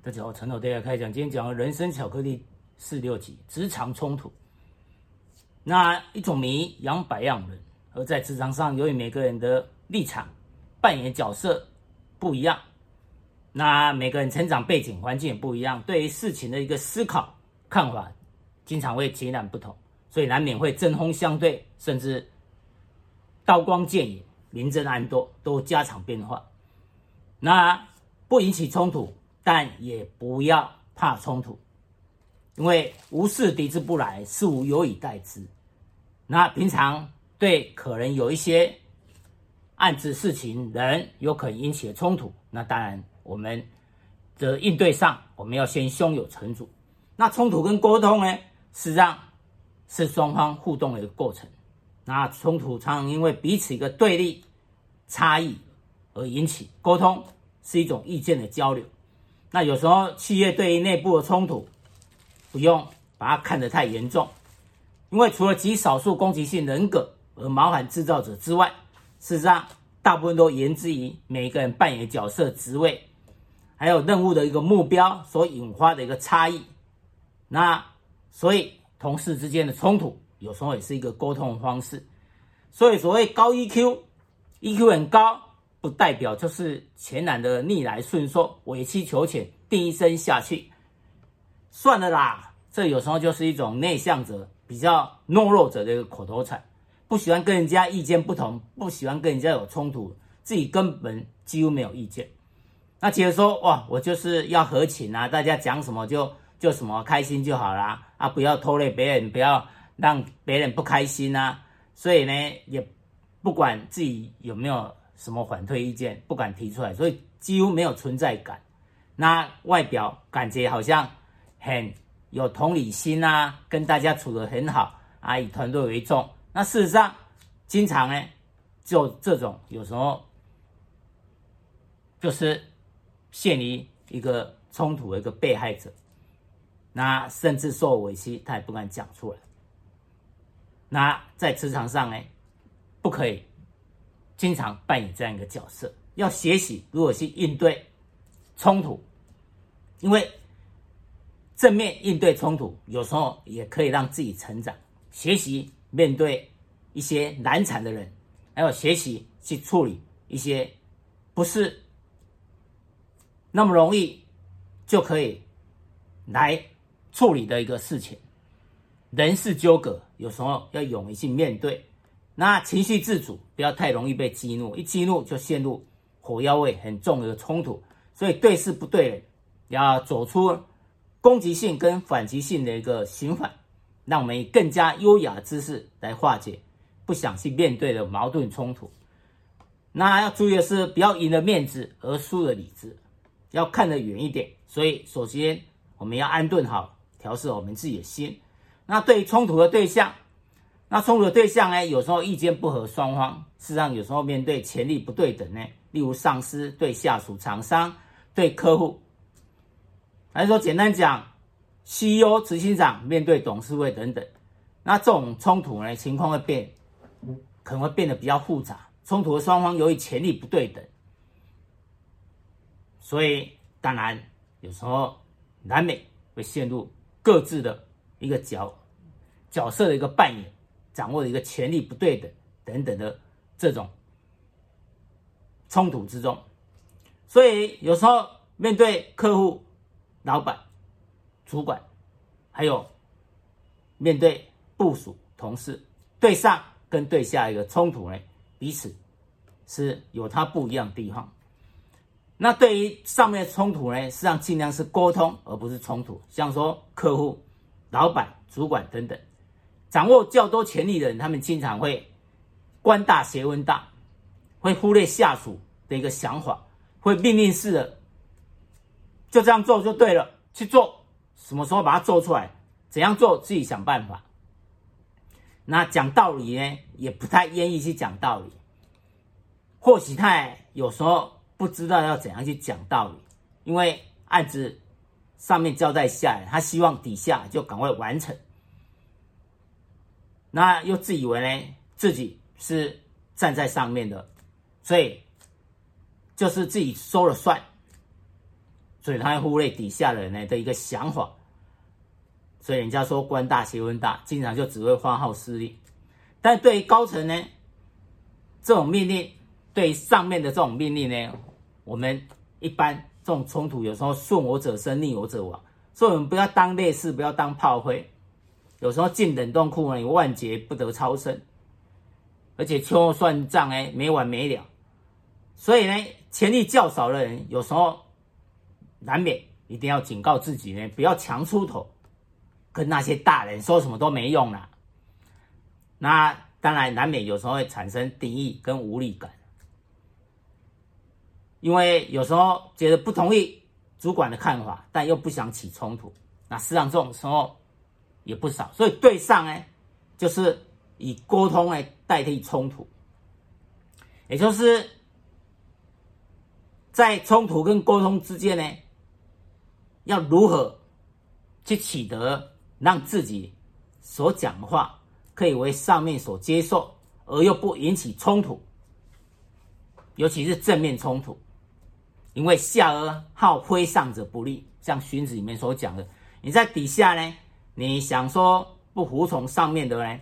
大家好，陈老爹来开讲。今天讲人生巧克力四六级职场冲突。那一种米养百样人，而在职场上，由于每个人的立场、扮演角色不一样，那每个人成长背景环境也不一样，对于事情的一个思考看法，经常会截然不同，所以难免会针锋相对，甚至刀光剑影、明争暗斗都家常便饭。那不引起冲突。但也不要怕冲突，因为无事敌之不来，事无有以待之。那平常对可能有一些暗知事情人有可能引起的冲突，那当然我们的应对上，我们要先胸有成竹。那冲突跟沟通呢，实际上是双方互动的一个过程。那冲突常常因为彼此一个对立差异而引起，沟通是一种意见的交流。那有时候企业对于内部的冲突，不用把它看得太严重，因为除了极少数攻击性人格而毛喊制造者之外，事实上大部分都源自于每一个人扮演角色、职位，还有任务的一个目标所引发的一个差异。那所以同事之间的冲突，有时候也是一个沟通方式。所以所谓高 EQ，EQ 很高。不代表就是全然的逆来顺受、委曲求全、低声下气。算了啦，这有时候就是一种内向者、比较懦弱者的一个口头禅，不喜欢跟人家意见不同，不喜欢跟人家有冲突，自己根本几乎没有意见。那接着说哇，我就是要合情啊，大家讲什么就就什么，开心就好啦，啊，不要拖累别人，不要让别人不开心啊。所以呢，也不管自己有没有。什么反对意见不敢提出来，所以几乎没有存在感。那外表感觉好像很有同理心啊，跟大家处得很好啊，以团队为重。那事实上，经常呢，就这种有时候就是陷于一个冲突的一个被害者。那甚至受委屈，他也不敢讲出来。那在职场上呢，不可以。经常扮演这样一个角色，要学习如何去应对冲突，因为正面应对冲突，有时候也可以让自己成长。学习面对一些难缠的人，还有学习去处理一些不是那么容易就可以来处理的一个事情。人事纠葛，有时候要勇于去面对。那情绪自主，不要太容易被激怒，一激怒就陷入火药味很重的冲突。所以对事不对人，要走出攻击性跟反击性的一个循环，让我们以更加优雅的姿势来化解不想去面对的矛盾冲突。那要注意的是，不要赢了面子而输了理智，要看得远一点。所以首先我们要安顿好，调试我们自己的心。那对于冲突的对象。那冲突的对象呢，有时候意见不合，双方事实上有时候面对权力不对等呢，例如上司对下属、厂商对客户，还是说简单讲，CEO 执行长面对董事会等等，那这种冲突呢，情况会变，可能会变得比较复杂。冲突的双方由于权力不对等，所以当然有时候难免会陷入各自的一个角角色的一个扮演。掌握的一个权力不对等等等的这种冲突之中，所以有时候面对客户、老板、主管，还有面对部属、同事，对上跟对下一个冲突呢，彼此是有它不一样的地方。那对于上面的冲突呢，实际上尽量是沟通，而不是冲突。像说客户、老板、主管等等。掌握较多权力的人，他们经常会官大学问大，会忽略下属的一个想法，会命令式的就这样做就对了，去做，什么时候把它做出来，怎样做自己想办法。那讲道理呢，也不太愿意去讲道理，或许他有时候不知道要怎样去讲道理，因为案子上面交代下来，他希望底下就赶快完成。那又自以为呢，自己是站在上面的，所以就是自己说了算。所以他会忽略底下人呢的一个想法。所以人家说官大学问大，经常就只会发号施令。但对于高层呢，这种命令，对上面的这种命令呢，我们一般这种冲突有时候顺我者生，逆我者亡。所以我们不要当烈士，不要当炮灰。有时候进冷冻库呢，你万劫不得超生，而且秋后算账哎，没完没了。所以呢，权力较少的人，有时候难免一定要警告自己呢，不要强出头，跟那些大人说什么都没用了。那当然难免有时候会产生敌意跟无力感，因为有时候觉得不同意主管的看法，但又不想起冲突。那实际上这种时候也不少，所以对上呢，就是以沟通来代替冲突，也就是。在冲突跟沟通之间呢，要如何去取得让自己所讲的话可以为上面所接受，而又不引起冲突，尤其是正面冲突，因为下而好挥上者不利，像荀子里面所讲的，你在底下呢，你想说不服从上面的呢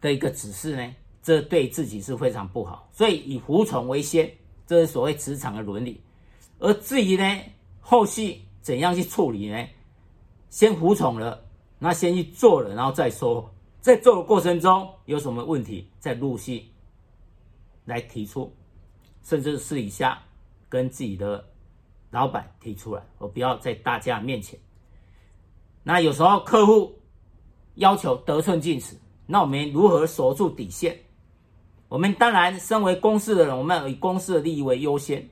的一个指示呢，这对自己是非常不好，所以以服从为先。这是所谓职场的伦理，而至于呢，后续怎样去处理呢？先服从了，那先去做了，然后再说。在做的过程中有什么问题，再陆续来提出，甚至私底下跟自己的老板提出来，而不要在大家面前。那有时候客户要求得寸进尺，那我们如何守住底线？我们当然身为公司的人，我们要以公司的利益为优先，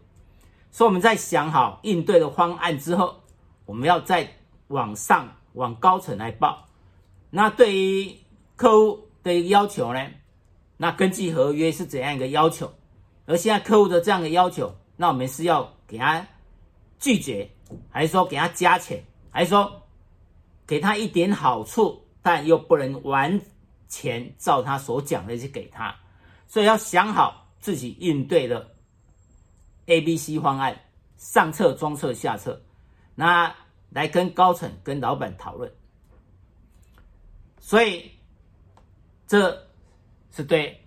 所以我们在想好应对的方案之后，我们要再往上往高层来报。那对于客户的要求呢？那根据合约是怎样一个要求？而现在客户的这样的要求，那我们是要给他拒绝，还是说给他加钱，还是说给他一点好处，但又不能完全照他所讲的去给他？所以要想好自己应对的 A、B、C 方案，上策、中策、下策，那来跟高层、跟老板讨论。所以这是对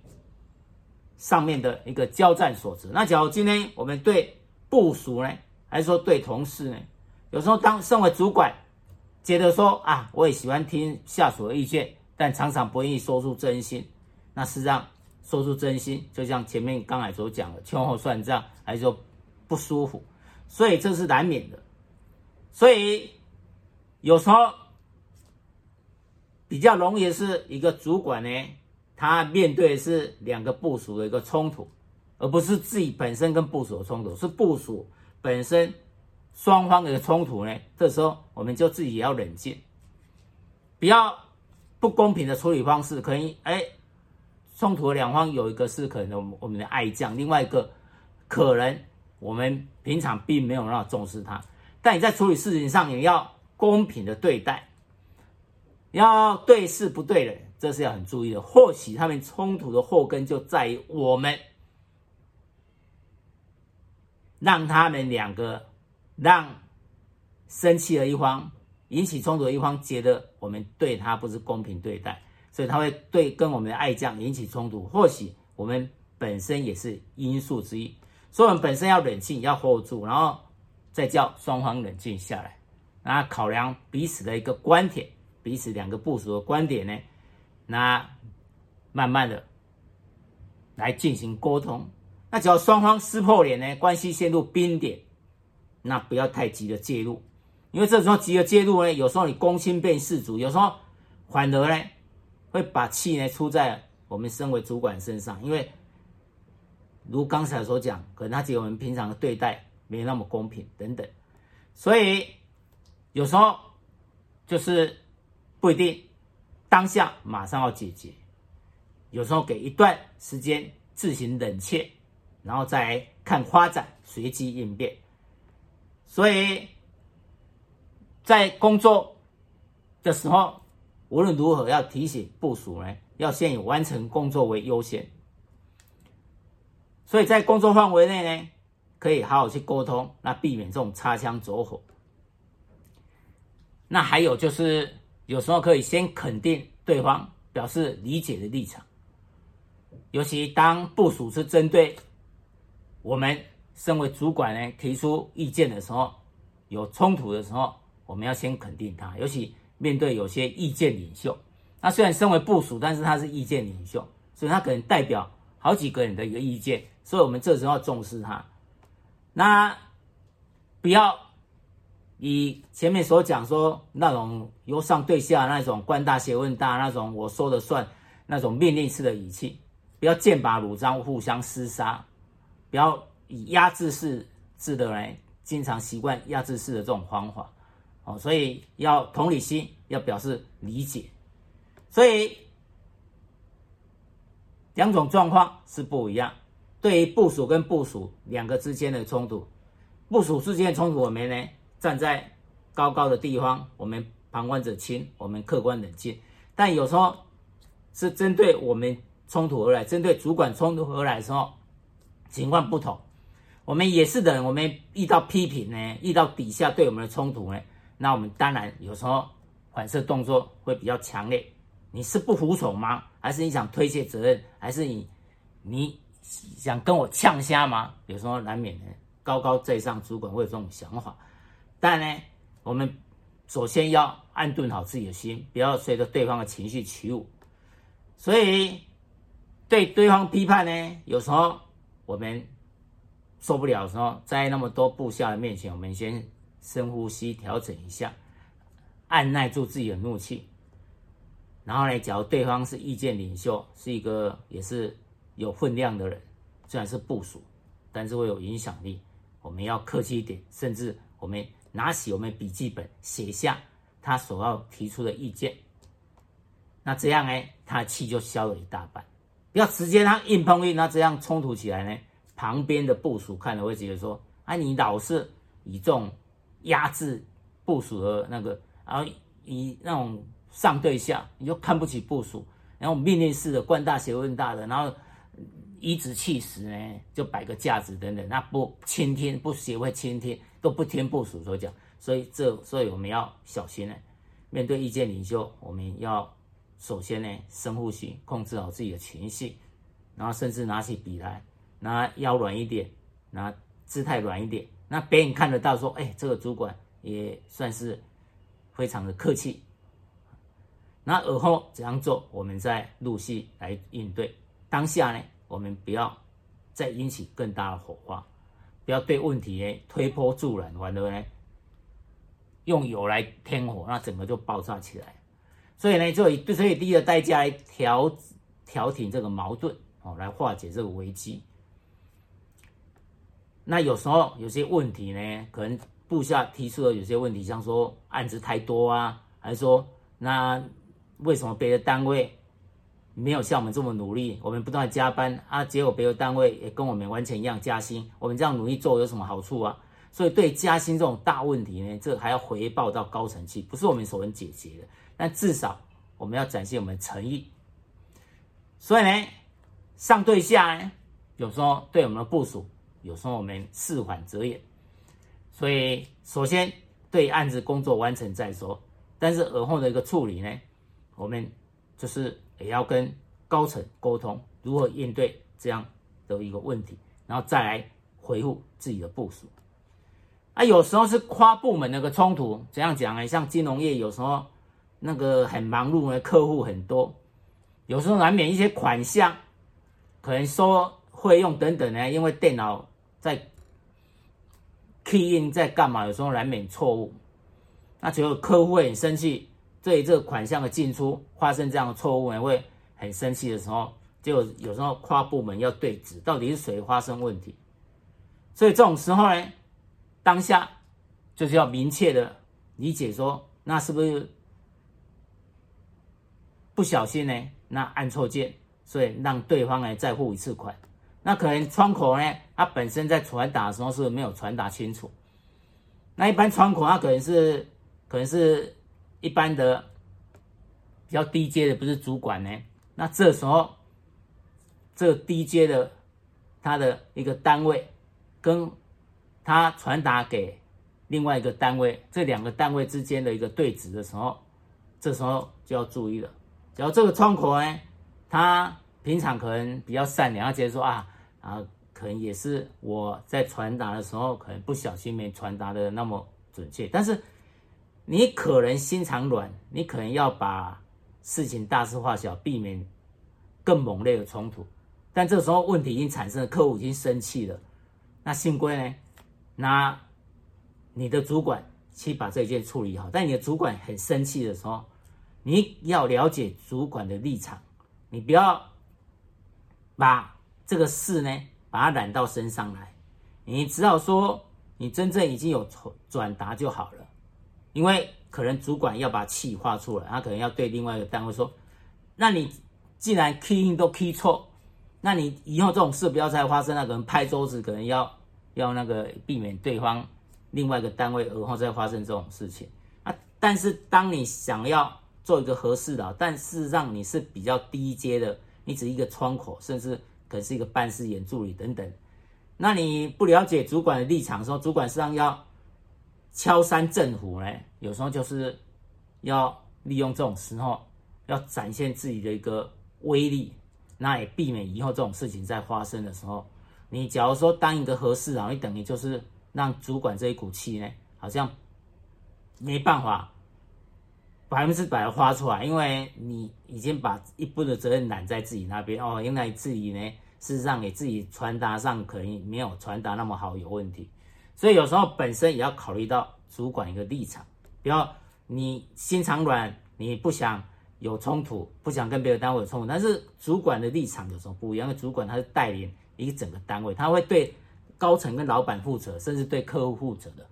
上面的一个交战所致。那假如今天我们对部属呢，还是说对同事呢？有时候当身为主管，觉得说啊，我也喜欢听下属的意见，但常常不愿意说出真心。那实际上。说出真心，就像前面刚才所讲的，秋后算账，还是说不舒服，所以这是难免的。所以有时候比较容易是一个主管呢，他面对的是两个部署的一个冲突，而不是自己本身跟部署的冲突，是部署本身双方的冲突呢。这时候我们就自己也要冷静，不要不公平的处理方式，可以哎。冲突的两方有一个是可能我们的爱将，另外一个可能我们平常并没有那么重视他。但你在处理事情上，你要公平的对待，要对事不对人，这是要很注意的。或许他们冲突的祸根就在于我们让他们两个让生气的一方引起冲突的一方觉得我们对他不是公平对待。所以他会对跟我们的爱将引起冲突，或许我们本身也是因素之一，所以我们本身要冷静，要 hold 住，然后再叫双方冷静下来，那考量彼此的一个观点，彼此两个部署的观点呢，那慢慢的来进行沟通。那只要双方撕破脸呢，关系陷入冰点，那不要太急的介入，因为这时候急的介入呢，有时候你攻心变事主，有时候反而呢。会把气呢出在我们身为主管身上，因为如刚才所讲，可能他觉得我们平常的对待没那么公平等等，所以有时候就是不一定当下马上要解决，有时候给一段时间自行冷却，然后再看发展，随机应变。所以在工作的时候。无论如何，要提醒部署呢，要先以完成工作为优先。所以在工作范围内呢，可以好好去沟通，那避免这种擦枪走火。那还有就是，有时候可以先肯定对方，表示理解的立场。尤其当部署是针对我们身为主管呢提出意见的时候，有冲突的时候，我们要先肯定他。尤其面对有些意见领袖，那虽然身为部属，但是他是意见领袖，所以他可能代表好几个人的一个意见，所以我们这时候要重视他。那不要。以前面所讲说那种由上对下那种官大学问大那种我说了算那种命令式的语气，不要剑拔弩张互相厮杀，不要以压制式制的来经常习惯压制式的这种方法哦，所以要同理心，要表示理解，所以两种状况是不一样。对于部署跟部署两个之间的冲突，部署之间的冲突我们呢？站在高高的地方，我们旁观者清，我们客观冷静。但有时候是针对我们冲突而来，针对主管冲突而来的时候，情况不同。我们也是的，我们遇到批评呢，遇到底下对我们的冲突呢，那我们当然有时候反射动作会比较强烈。你是不服从吗？还是你想推卸责任？还是你你想跟我呛声吗？有时候难免呢，高高在上主管会有这种想法。但呢，我们首先要安顿好自己的心，不要随着对方的情绪起舞。所以，对对方批判呢，有时候我们受不了的时候，在那么多部下的面前，我们先深呼吸，调整一下，按耐住自己的怒气。然后呢，假如对方是意见领袖，是一个也是有分量的人，虽然是部属，但是会有影响力，我们要客气一点，甚至我们。拿起我们笔记本，写下他所要提出的意见。那这样呢，他的气就消了一大半。不要直接他硬碰硬，那这样冲突起来呢，旁边的部署看了会觉得说：啊，你老是以这种压制部署的那个，然后以那种上对下，你就看不起部署，然后命令式的官大学问大的，然后颐指气使呢，就摆个架子等等，那不倾听，不学会倾听。都不听部署所讲，所以这所以我们要小心呢。面对意见领袖，我们要首先呢深呼吸，控制好自己的情绪，然后甚至拿起笔来，那腰软一点，那姿态软一点，那别人看得到说，哎，这个主管也算是非常的客气。那而后怎样做，我们再陆续来应对。当下呢，我们不要再引起更大的火花。不要对问题呢推波助澜，完了呢用油来添火，那整个就爆炸起来。所以呢，就以最低的代价来调调停这个矛盾哦，来化解这个危机。那有时候有些问题呢，可能部下提出的有些问题，像说案子太多啊，还是说那为什么别的单位？没有像我们这么努力，我们不断加班啊，结果别的单位也跟我们完全一样加薪，我们这样努力做有什么好处啊？所以对加薪这种大问题呢，这还要回报到高层去，不是我们所能解决的。但至少我们要展现我们的诚意。所以呢，上对下呢，有时候对我们的部署，有时候我们事缓则圆。所以首先对案子工作完成再说，但是而后的一个处理呢，我们就是。也要跟高层沟通如何应对这样的一个问题，然后再来回复自己的部署。啊，有时候是跨部门那个冲突，怎样讲呢？像金融业有时候那个很忙碌的客户很多，有时候难免一些款项可能收费用等等呢，因为电脑在 key in 在干嘛，有时候难免错误，那结果客户会很生气。对这个款项的进出发生这样的错误呢，会很生气的时候，就有时候跨部门要对峙，到底是谁发生问题？所以这种时候呢，当下就是要明确的理解说，那是不是不小心呢？那按错键，所以让对方来再付一次款。那可能窗口呢，它本身在传达的时候是没有传达清楚。那一般窗口它可能是可能是。一般的比较低阶的不是主管呢，那这时候这低阶的他的一个单位跟他传达给另外一个单位，这两个单位之间的一个对质的时候，这时候就要注意了。只要这个窗口呢，他平常可能比较善良，他觉得说啊啊，可能也是我在传达的时候，可能不小心没传达的那么准确。但是你可能心肠软，你可能要把事情大事化小，避免更猛烈的冲突。但这时候问题已经产生了，客户已经生气了，那幸亏呢，那你的主管去把这件处理好。但你的主管很生气的时候，你要了解主管的立场，你不要把这个事呢，把它揽到身上来。你只好说，你真正已经有转达就好了，因为可能主管要把气发出来，他可能要对另外一个单位说：“那你既然 key in 都 key 错。”那你以后这种事不要再发生，那可能拍桌子，可能要要那个避免对方另外一个单位而后再发生这种事情啊。但是当你想要做一个合适的，但事实上你是比较低阶的，你只是一个窗口，甚至可是一个办事员助理等等。那你不了解主管的立场的时候，主管实际上要敲山震虎呢，有时候就是要利用这种时候，要展现自己的一个威力。那也避免以后这种事情再发生的时候，你假如说当一个和事佬，你等于就是让主管这一股气呢，好像没办法百分之百的发出来，因为你已经把一部分的责任揽在自己那边哦。原来自己呢，事实上给自己传达上可能没有传达那么好，有问题。所以有时候本身也要考虑到主管一个立场，不要你心肠软，你不想。有冲突，不想跟别的单位有冲突，但是主管的立场有什么不一样？因为主管他是带领一个整个单位，他会对高层跟老板负责，甚至对客户负责的。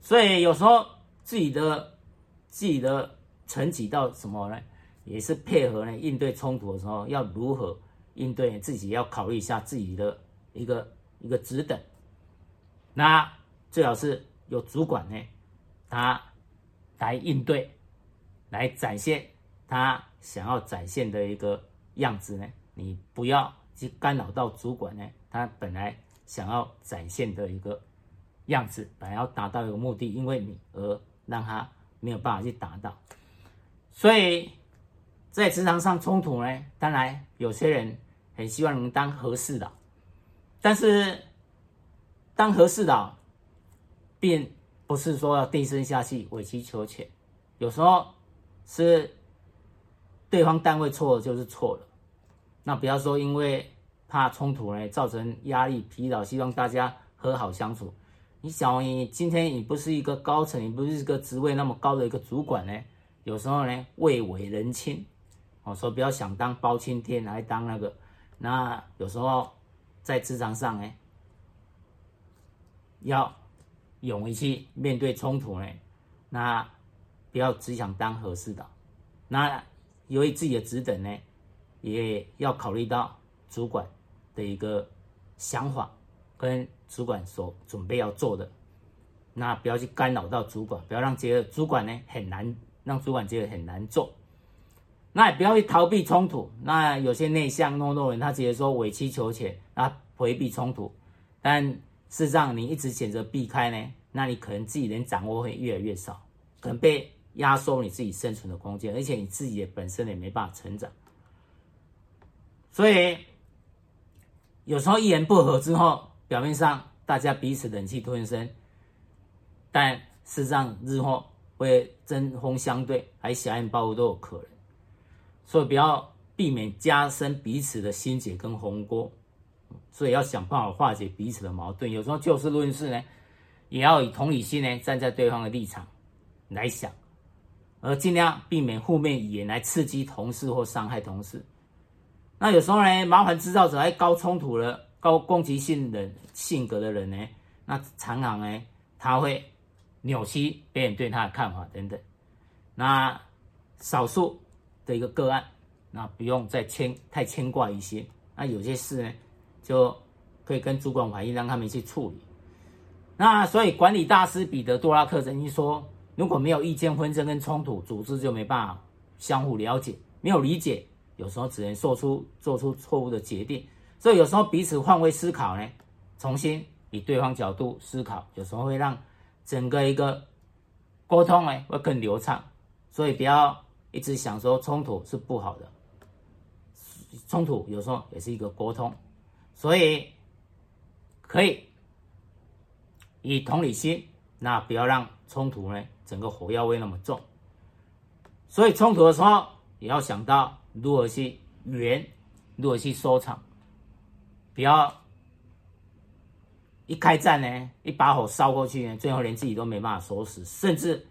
所以有时候自己的自己的层级到什么呢？也是配合呢应对冲突的时候要如何应对，自己要考虑一下自己的一个一个职等。那最好是有主管呢，他来应对，来展现。他想要展现的一个样子呢，你不要去干扰到主管呢，他本来想要展现的一个样子，本来要达到一个目的，因为你而让他没有办法去达到。所以在职场上冲突呢，当然有些人很希望能当和事佬，但是当和事佬并不是说要低声下气、委曲求全，有时候是。对方单位错了就是错了，那不要说因为怕冲突呢，造成压力疲劳，希望大家和好相处。你想，你今天你不是一个高层，你不是一个职位那么高的一个主管呢？有时候呢，位为人亲，我说不要想当包青天来当那个。那有时候在职场上呢，要勇于去面对冲突呢，那不要只想当和事佬，那。由于自己的职等呢，也要考虑到主管的一个想法，跟主管所准备要做的，那不要去干扰到主管，不要让觉得主管呢很难，让主管觉得很难做。那也不要去逃避冲突。那有些内向懦弱的人，他直接说委曲求全，啊，回避冲突。但事实上，你一直选择避开呢，那你可能自己能掌握会越来越少，可能被。压缩你自己生存的空间，而且你自己也本身也没办法成长，所以有时候一言不合之后，表面上大家彼此忍气吞声，但事实上日后会针锋相对，还晓恩报都有可能，所以不要避免加深彼此的心结跟鸿沟，所以要想办法化解彼此的矛盾。有时候就事论事呢，也要以同理心呢，站在对方的立场来想。而尽量避免负面语言来刺激同事或伤害同事。那有时候呢，麻烦制造者还高冲突的、高攻击性的性格的人呢，那常常呢，他会扭曲别人对他的看法等等。那少数的一个个案，那不用再牵太牵挂一些。那有些事呢，就可以跟主管反映，让他们去处理。那所以管理大师彼得·多拉克曾经说。如果没有意见纷争跟冲突，组织就没办法相互了解。没有理解，有时候只能做出做出错误的决定。所以有时候彼此换位思考呢，重新以对方角度思考，有时候会让整个一个沟通呢会更流畅。所以不要一直想说冲突是不好的，冲突有时候也是一个沟通，所以可以以同理心，那不要让冲突呢整个火药味那么重。所以冲突的时候也要想到如何去圆，如何去收场，不要一开战呢一把火烧过去呢，最后连自己都没办法收拾，甚至。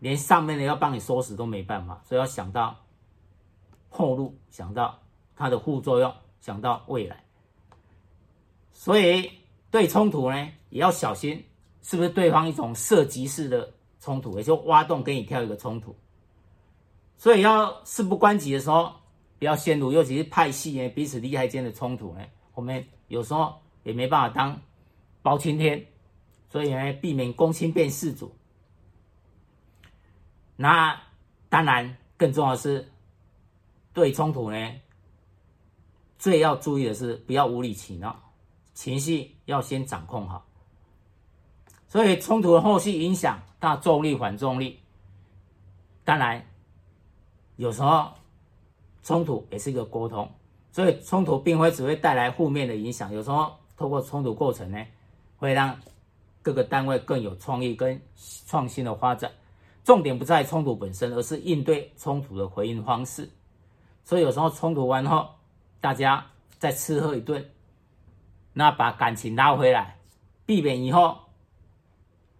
连上面的要帮你收拾都没办法，所以要想到后路，想到它的副作用，想到未来。所以对冲突呢，也要小心，是不是对方一种射击式的冲突，也就挖洞给你跳一个冲突。所以要事不关己的时候，不要陷入，尤其是派系呢彼此利害间的冲突呢，我们有时候也没办法当包青天，所以呢，避免公卿变事主。那当然，更重要的是，对冲突呢，最要注意的是不要无理取闹，情绪要先掌控好。所以冲突的后续影响，大重力反重力。当然，有时候冲突也是一个沟通，所以冲突并非只会带来负面的影响，有时候透过冲突过程呢，会让各个单位更有创意跟创新的发展。重点不在冲突本身，而是应对冲突的回应方式。所以有时候冲突完后，大家再吃喝一顿，那把感情拉回来，避免以后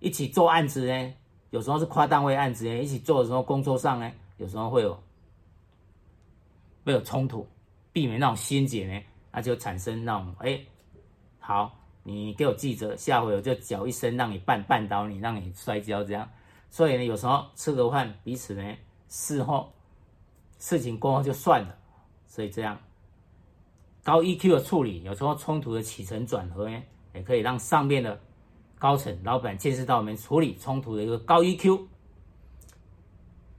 一起做案子呢。有时候是跨单位案子呢，一起做的时候，工作上呢，有时候会有会有冲突，避免那种心结呢，那就产生那种哎，好，你给我记着，下回我就脚一伸，让你绊绊倒你，让你摔跤这样。所以呢，有时候吃个饭，彼此呢事后事情过后就算了。所以这样高 EQ 的处理，有时候冲突的起承转合呢，也可以让上面的高层老板见识到我们处理冲突的一个高 EQ。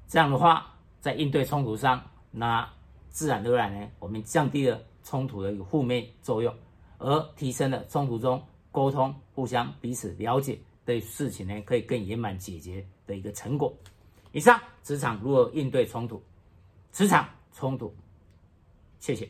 这样的话，在应对冲突上，那自然而然呢，我们降低了冲突的一个负面作用，而提升了冲突中沟通、互相彼此了解。对事情呢，可以更圆满解决的一个成果。以上职场如何应对冲突？职场冲突，谢谢。